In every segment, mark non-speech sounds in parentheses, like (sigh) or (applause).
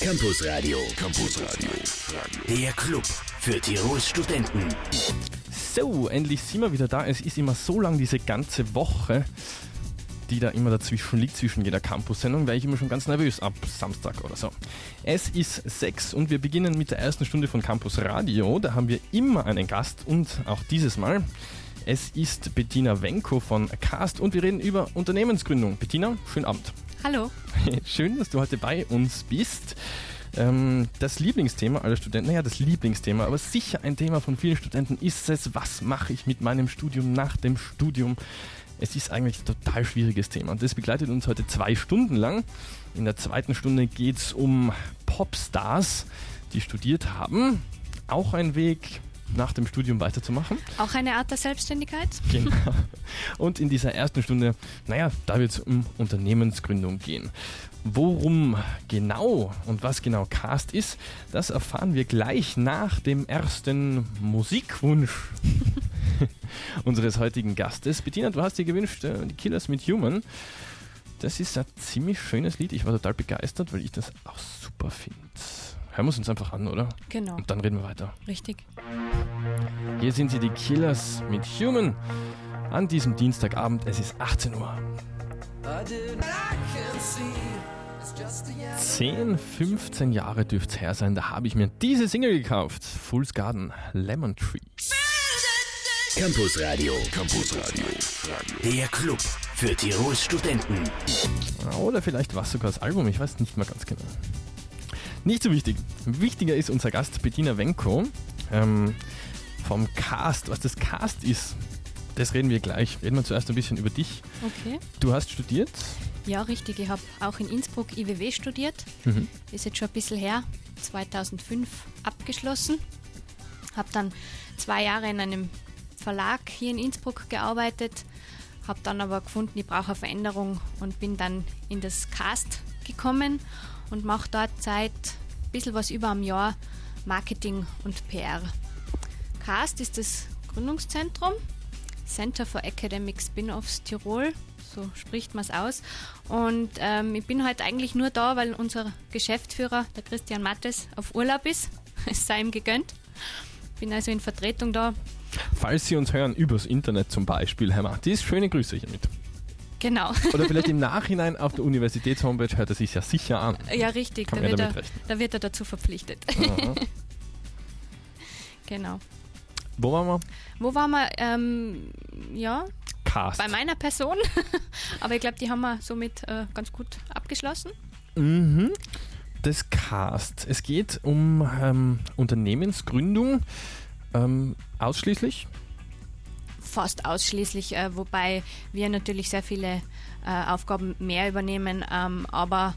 Campus Radio. Campus Radio. Der Club für Tirols Studenten. So, endlich sind wir wieder da. Es ist immer so lang diese ganze Woche, die da immer dazwischen liegt, zwischen jeder Campus-Sendung, wäre ich immer schon ganz nervös ab Samstag oder so. Es ist sechs und wir beginnen mit der ersten Stunde von Campus Radio. Da haben wir immer einen Gast und auch dieses Mal. Es ist Bettina Wenko von Cast und wir reden über Unternehmensgründung. Bettina, schönen Abend. Hallo. (laughs) Schön, dass du heute bei uns bist. Ähm, das Lieblingsthema aller Studenten, naja, das Lieblingsthema, aber sicher ein Thema von vielen Studenten ist es, was mache ich mit meinem Studium nach dem Studium? Es ist eigentlich ein total schwieriges Thema und das begleitet uns heute zwei Stunden lang. In der zweiten Stunde geht es um Popstars, die studiert haben. Auch ein Weg, nach dem Studium weiterzumachen. Auch eine Art der Selbstständigkeit? Genau. (laughs) Und in dieser ersten Stunde, naja, da wird es um Unternehmensgründung gehen. Worum genau und was genau Cast ist, das erfahren wir gleich nach dem ersten Musikwunsch (laughs) unseres heutigen Gastes. Bettina, du hast dir gewünscht, äh, die Killers mit Human. Das ist ein ziemlich schönes Lied. Ich war total begeistert, weil ich das auch super finde. Hören wir es uns einfach an, oder? Genau. Und dann reden wir weiter. Richtig. Hier sind sie, die Killers mit Human. An diesem Dienstagabend, es ist 18 Uhr. 10, 15 Jahre dürfte es her sein, da habe ich mir diese Single gekauft. Fool's Garden, Lemon Tree. Campus Radio. Campus Radio. Der Club für Tirols Studenten. Oder vielleicht war es sogar das Album, ich weiß nicht mehr ganz genau. Nicht so wichtig. Wichtiger ist unser Gast Bettina Wenko ähm, vom Cast. Was das Cast ist, das reden wir gleich. Reden wir zuerst ein bisschen über dich. Okay. Du hast studiert? Ja, richtig. Ich habe auch in Innsbruck IWW studiert. Mhm. Ist jetzt schon ein bisschen her. 2005 abgeschlossen. Habe dann zwei Jahre in einem Verlag hier in Innsbruck gearbeitet. Habe dann aber gefunden, ich brauche eine Veränderung und bin dann in das Cast gekommen und mache dort seit ein bisschen was über einem Jahr Marketing und PR. CAST ist das Gründungszentrum, Center for Academic Spin-offs Tirol, so spricht man es aus. Und ähm, ich bin heute eigentlich nur da, weil unser Geschäftsführer, der Christian Mattes, auf Urlaub ist. (laughs) Es sei ihm gegönnt. Bin also in Vertretung da. Falls Sie uns hören übers Internet zum Beispiel, Herr Mattis, schöne Grüße hiermit. Genau. (laughs) Oder vielleicht im Nachhinein auf der Universitätshomepage hört er sich ja sicher an. Ja, richtig. Da wird, er, da wird, er, dazu verpflichtet. (laughs) genau. Wo waren wir? Wo waren wir? Ähm, ja. Cast. Bei meiner Person. (laughs) Aber ich glaube, die haben wir somit äh, ganz gut abgeschlossen. Mhm. Das Cast. Es geht um ähm, Unternehmensgründung ähm, ausschließlich fast ausschließlich, äh, wobei wir natürlich sehr viele äh, Aufgaben mehr übernehmen, ähm, aber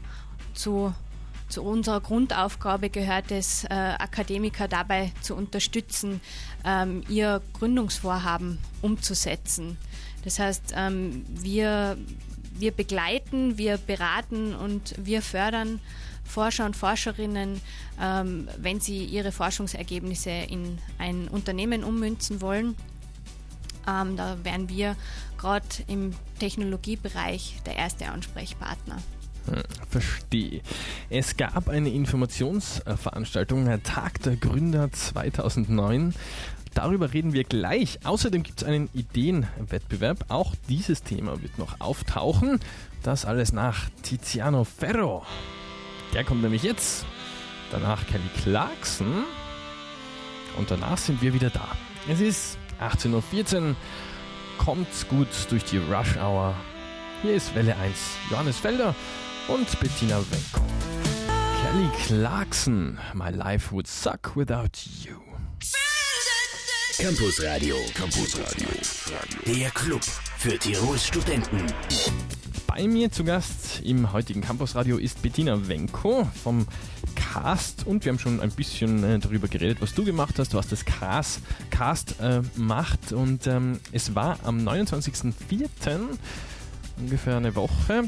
zu, zu unserer Grundaufgabe gehört es, äh, Akademiker dabei zu unterstützen, ähm, ihr Gründungsvorhaben umzusetzen. Das heißt, ähm, wir, wir begleiten, wir beraten und wir fördern Forscher und Forscherinnen, ähm, wenn sie ihre Forschungsergebnisse in ein Unternehmen ummünzen wollen ähm, da wären wir gerade im Technologiebereich der erste Ansprechpartner. Hm, verstehe. Es gab eine Informationsveranstaltung, Tag der Gründer 2009. Darüber reden wir gleich. Außerdem gibt es einen Ideenwettbewerb. Auch dieses Thema wird noch auftauchen. Das alles nach Tiziano Ferro. Der kommt nämlich jetzt. Danach Kelly Clarkson. Und danach sind wir wieder da. Es ist 18.14 Uhr. Kommt's gut durch die Rush Hour. Hier ist Welle 1 Johannes Felder und Bettina Wenko. Kelly Clarkson, My Life Would Suck Without You. Campus Radio, Campus Radio, der Club für Tirols Studenten. Bei mir zu Gast im heutigen Campus Radio ist Bettina Wenko vom Cast und wir haben schon ein bisschen äh, darüber geredet, was du gemacht hast, was das Cast, Cast äh, macht und ähm, es war am 29.04. ungefähr eine Woche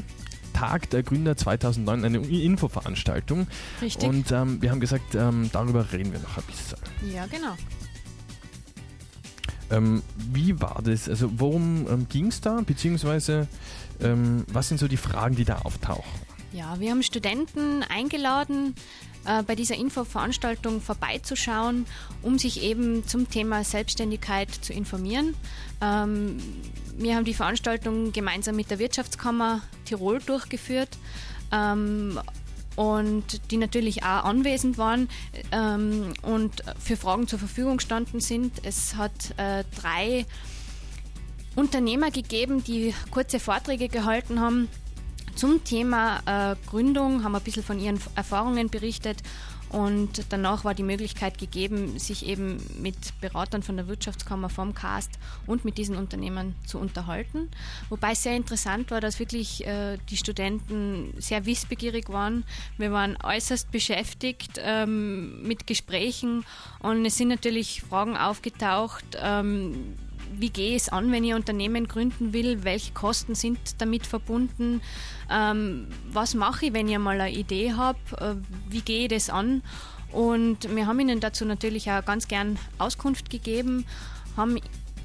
Tag der Gründer 2009 eine Infoveranstaltung. Richtig. Und ähm, wir haben gesagt, ähm, darüber reden wir noch ein bisschen. Ja, genau. Ähm, wie war das? Also worum ähm, ging es da? Beziehungsweise ähm, was sind so die Fragen, die da auftauchen? Ja, wir haben Studenten eingeladen, äh, bei dieser Infoveranstaltung vorbeizuschauen, um sich eben zum Thema Selbstständigkeit zu informieren. Ähm, wir haben die Veranstaltung gemeinsam mit der Wirtschaftskammer Tirol durchgeführt. Ähm, und die natürlich auch anwesend waren ähm, und für Fragen zur Verfügung standen sind. Es hat äh, drei Unternehmer gegeben, die kurze Vorträge gehalten haben zum Thema äh, Gründung, haben ein bisschen von ihren Erfahrungen berichtet und danach war die Möglichkeit gegeben, sich eben mit Beratern von der Wirtschaftskammer vom CAST und mit diesen Unternehmen zu unterhalten. Wobei sehr interessant war, dass wirklich äh, die Studenten sehr wissbegierig waren. Wir waren äußerst beschäftigt ähm, mit Gesprächen und es sind natürlich Fragen aufgetaucht. Ähm, wie gehe ich es an, wenn ich ein Unternehmen gründen will? Welche Kosten sind damit verbunden? Ähm, was mache ich, wenn ich mal eine Idee habe? Äh, wie gehe ich das an? Und wir haben ihnen dazu natürlich auch ganz gern Auskunft gegeben, haben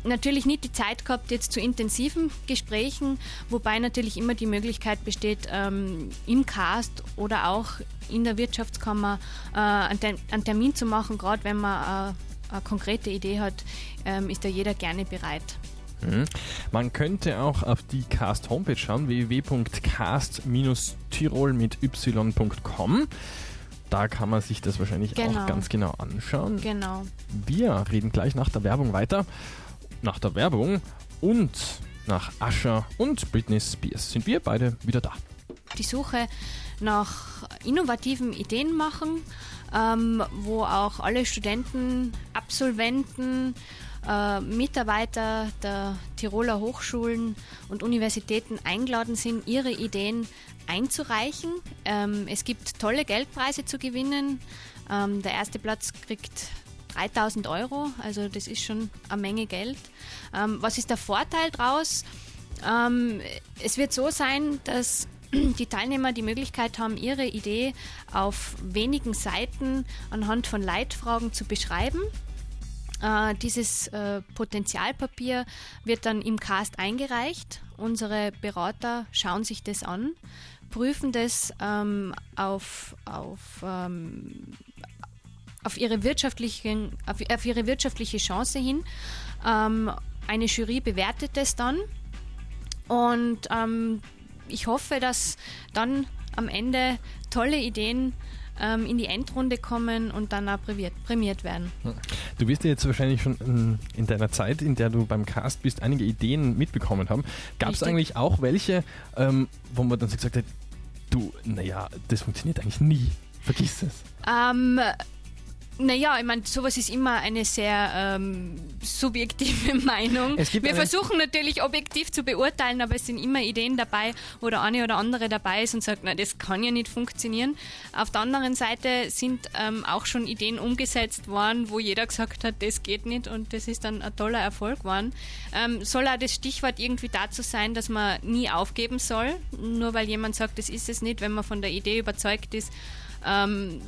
natürlich nicht die Zeit gehabt jetzt zu intensiven Gesprächen, wobei natürlich immer die Möglichkeit besteht, ähm, im Cast oder auch in der Wirtschaftskammer äh, einen, Termin zu machen, gerade wenn man äh, eine konkrete Idee hat, ähm, ist da jeder gerne bereit. Mhm. Man könnte auch auf die Cast Homepage schauen, www.cast-tirol mit y.com. Da kann man sich das wahrscheinlich genau. auch ganz genau anschauen. Genau. Wir reden gleich nach der Werbung weiter. Nach der Werbung und nach Asher und Britney Spears sind wir beide wieder da. Die Suche nach innovativen Ideen machen, ähm, wo auch alle Studenten, Absolventen, äh, Mitarbeiter der Tiroler Hochschulen und Universitäten eingeladen sind, ihre Ideen einzureichen. Ähm, es gibt tolle Geldpreise zu gewinnen. Ähm, der erste Platz kriegt 3000 Euro, also das ist schon eine Menge Geld. Ähm, was ist der Vorteil daraus? Es wird so sein, dass (clears throat) die Teilnehmer die Möglichkeit haben, ihre Idee auf wenigen Seiten anhand von Leitfragen zu beschreiben. Äh, dieses äh, Potenzialpapier wird dann im Cast eingereicht. Unsere Berater schauen sich das an, prüfen das ähm, auf, auf, ähm, auf, ihre wirtschaftlichen, auf, auf, ihre wirtschaftliche Chance hin. Ähm, eine Jury bewertet das dann und ähm, ich hoffe, dass dann am Ende tolle Ideen ähm, in die Endrunde kommen und dann auch prämiert, prämiert werden. Du wirst ja jetzt wahrscheinlich schon in, in deiner Zeit, in der du beim Cast bist, einige Ideen mitbekommen haben. Gab es eigentlich auch welche, ähm, wo man dann so gesagt hat, du, naja, das funktioniert eigentlich nie. Vergiss es. Ähm, naja, ich meine, sowas ist immer eine sehr ähm, subjektive (laughs) Meinung. Wir versuchen natürlich objektiv zu beurteilen, aber es sind immer Ideen dabei, wo der eine oder andere dabei ist und sagt, na, das kann ja nicht funktionieren. Auf der anderen Seite sind ähm, auch schon Ideen umgesetzt worden, wo jeder gesagt hat, das geht nicht und das ist dann ein toller Erfolg geworden. Ähm, soll auch das Stichwort irgendwie dazu sein, dass man nie aufgeben soll, nur weil jemand sagt, das ist es nicht, wenn man von der Idee überzeugt ist, ähm,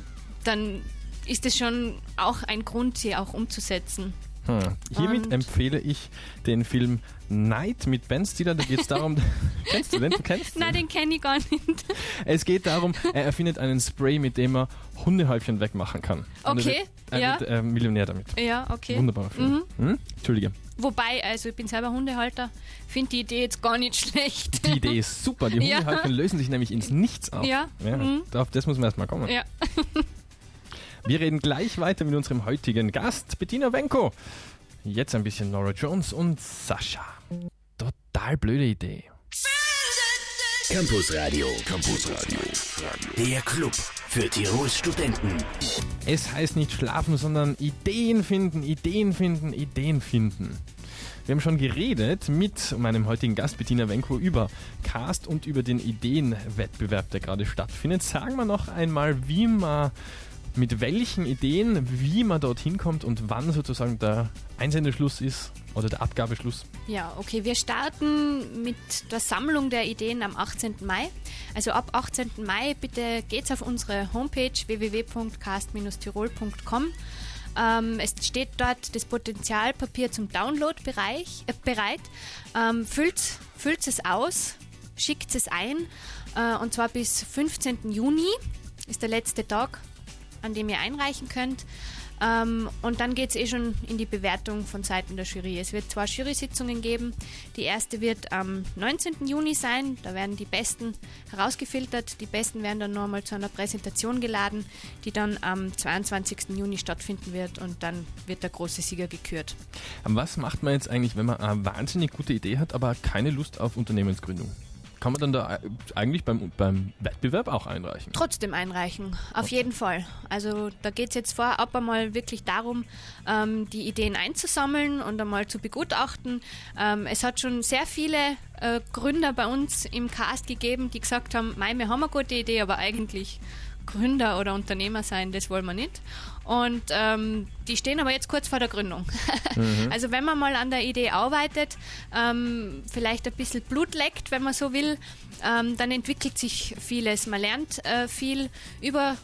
dann ist es schon auch ein Grund, sie auch umzusetzen. Hm. Hiermit Und empfehle ich den Film Night mit Ben Stiller. Da geht es darum. (laughs) kennst du den? Du kennst Nein, den kenne ich gar nicht. Es geht darum, er erfindet einen Spray, mit dem er Hundehäufchen wegmachen kann. Okay. er ja. wird äh, Millionär damit. Ja, okay. Wunderbarer Film. Mhm. Hm? Entschuldige. Wobei, also ich bin selber Hundehalter, finde die Idee jetzt gar nicht (laughs) schlecht. Die Idee ist super. Die Hundehäufchen (laughs) ja. lösen sich nämlich ins Nichts auf. Ja. ja mhm. Auf das muss man erstmal kommen. Ja. Wir reden gleich weiter mit unserem heutigen Gast, Bettina Wenko. Jetzt ein bisschen Nora Jones und Sascha. Total blöde Idee. Campus Radio, Campus Radio, der Club für Tirols Studenten. Es heißt nicht schlafen, sondern Ideen finden, Ideen finden, Ideen finden. Wir haben schon geredet mit meinem heutigen Gast Bettina Wenko über Cast und über den Ideenwettbewerb, der gerade stattfindet. Sagen wir noch einmal, wie man mit welchen Ideen, wie man dorthin kommt und wann sozusagen der Einsendeschluss ist oder der Abgabeschluss? Ja, okay, wir starten mit der Sammlung der Ideen am 18. Mai. Also ab 18. Mai bitte geht's auf unsere Homepage www.cast-tirol.com. Ähm, es steht dort das Potenzialpapier zum Download äh, bereit. Ähm, füllt, füllt es aus, schickt es ein Äh, und zwar bis 15. Juni ist der letzte Tag, an dem ihr einreichen könnt. Ähm, und dann geht es eh schon in die Bewertung von Seiten der Jury. Es wird zwei Jury-Sitzungen geben. Die erste wird am 19. Juni sein. Da werden die Besten herausgefiltert. Die Besten werden dann nochmal zu einer Präsentation geladen, die dann am 22. Juni stattfinden wird. Und dann wird der große Sieger gekürt. Was macht man jetzt eigentlich, wenn man eine wahnsinnig gute Idee hat, aber keine Lust auf Unternehmensgründung? Kann man dann da eigentlich beim, beim Wettbewerb auch einreichen? Trotzdem einreichen, auf okay. jeden Fall. Also da geht es jetzt vorab einmal wirklich darum, ähm, die Ideen einzusammeln und einmal zu begutachten. Ähm, es hat schon sehr viele äh, Gründer bei uns im Cast gegeben, die gesagt haben, Mei, wir haben eine gute Idee, aber eigentlich Gründer oder Unternehmer sein, das wollen wir nicht. Und ähm, die stehen aber jetzt kurz vor der Gründung. (laughs) Mhm. Also wenn man mal an der Idee arbeitet, ähm, vielleicht ein bisschen Blut leckt, wenn man so will, ähm, dann entwickelt sich vieles. Man lernt äh, viel über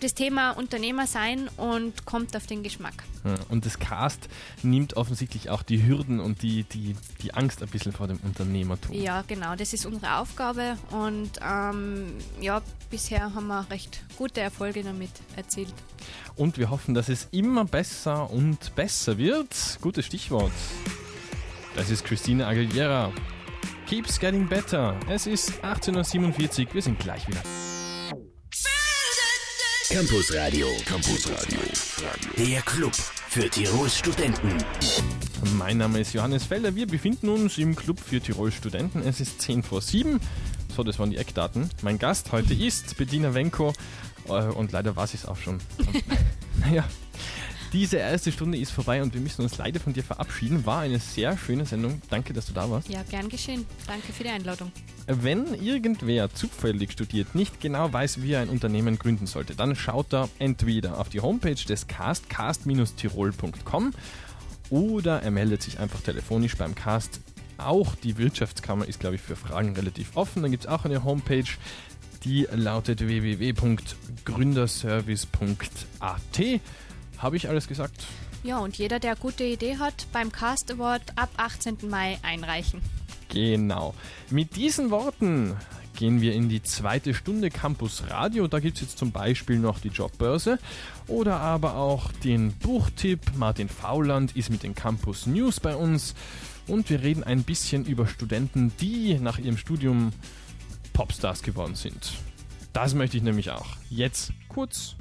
das Thema Unternehmer sein und kommt auf den Geschmack. Und das Cast nimmt offensichtlich auch die Hürden und die, die, die Angst ein bisschen vor dem Unternehmertum. Ja, genau, das ist unsere Aufgabe und ähm, ja, bisher haben wir recht gute Erfolge damit erzielt. Und wir hoffen, dass es immer besser und besser wird. Gutes Stichwort. Das ist Christine Aguilera. Keeps getting better. Es ist 18.47 Uhr. Wir sind gleich wieder. Campus Radio. Campus Radio. Der Club für Tirols Studenten. Mein Name ist Johannes Felder. Wir befinden uns im Club für Tirol Studenten. Es ist 10 vor 7. So, das waren die Eckdaten. Mein Gast heute ist Bediener Wenko. Äh, und leider war es auch schon. (laughs) naja, diese erste Stunde ist vorbei und wir müssen uns leider von dir verabschieden. War eine sehr schöne Sendung. Danke, dass du da warst. Ja, gern geschehen. Danke für die Einladung. Wenn irgendwer zufällig studiert, nicht genau weiß, wie er ein Unternehmen gründen sollte, dann schaut er entweder auf die Homepage des Cast, cast-tirol.com oder er meldet sich einfach telefonisch beim Cast. Auch die Wirtschaftskammer ist, glaube ich, für Fragen relativ offen. Dann gibt es auch eine Homepage, die lautet www.gründerservice.at. Habe ich alles gesagt? Ja, und jeder, der gute Idee hat, beim Cast Award ab 18. Mai einreichen. Genau. Mit diesen Worten gehen wir in die zweite Stunde Campus Radio. Da gibt es jetzt zum Beispiel noch die Jobbörse oder aber auch den Buchtipp. Martin Fauland ist mit den Campus News bei uns und wir reden ein bisschen über Studenten, die nach ihrem Studium Popstars geworden sind. Das möchte ich nämlich auch. Jetzt kurz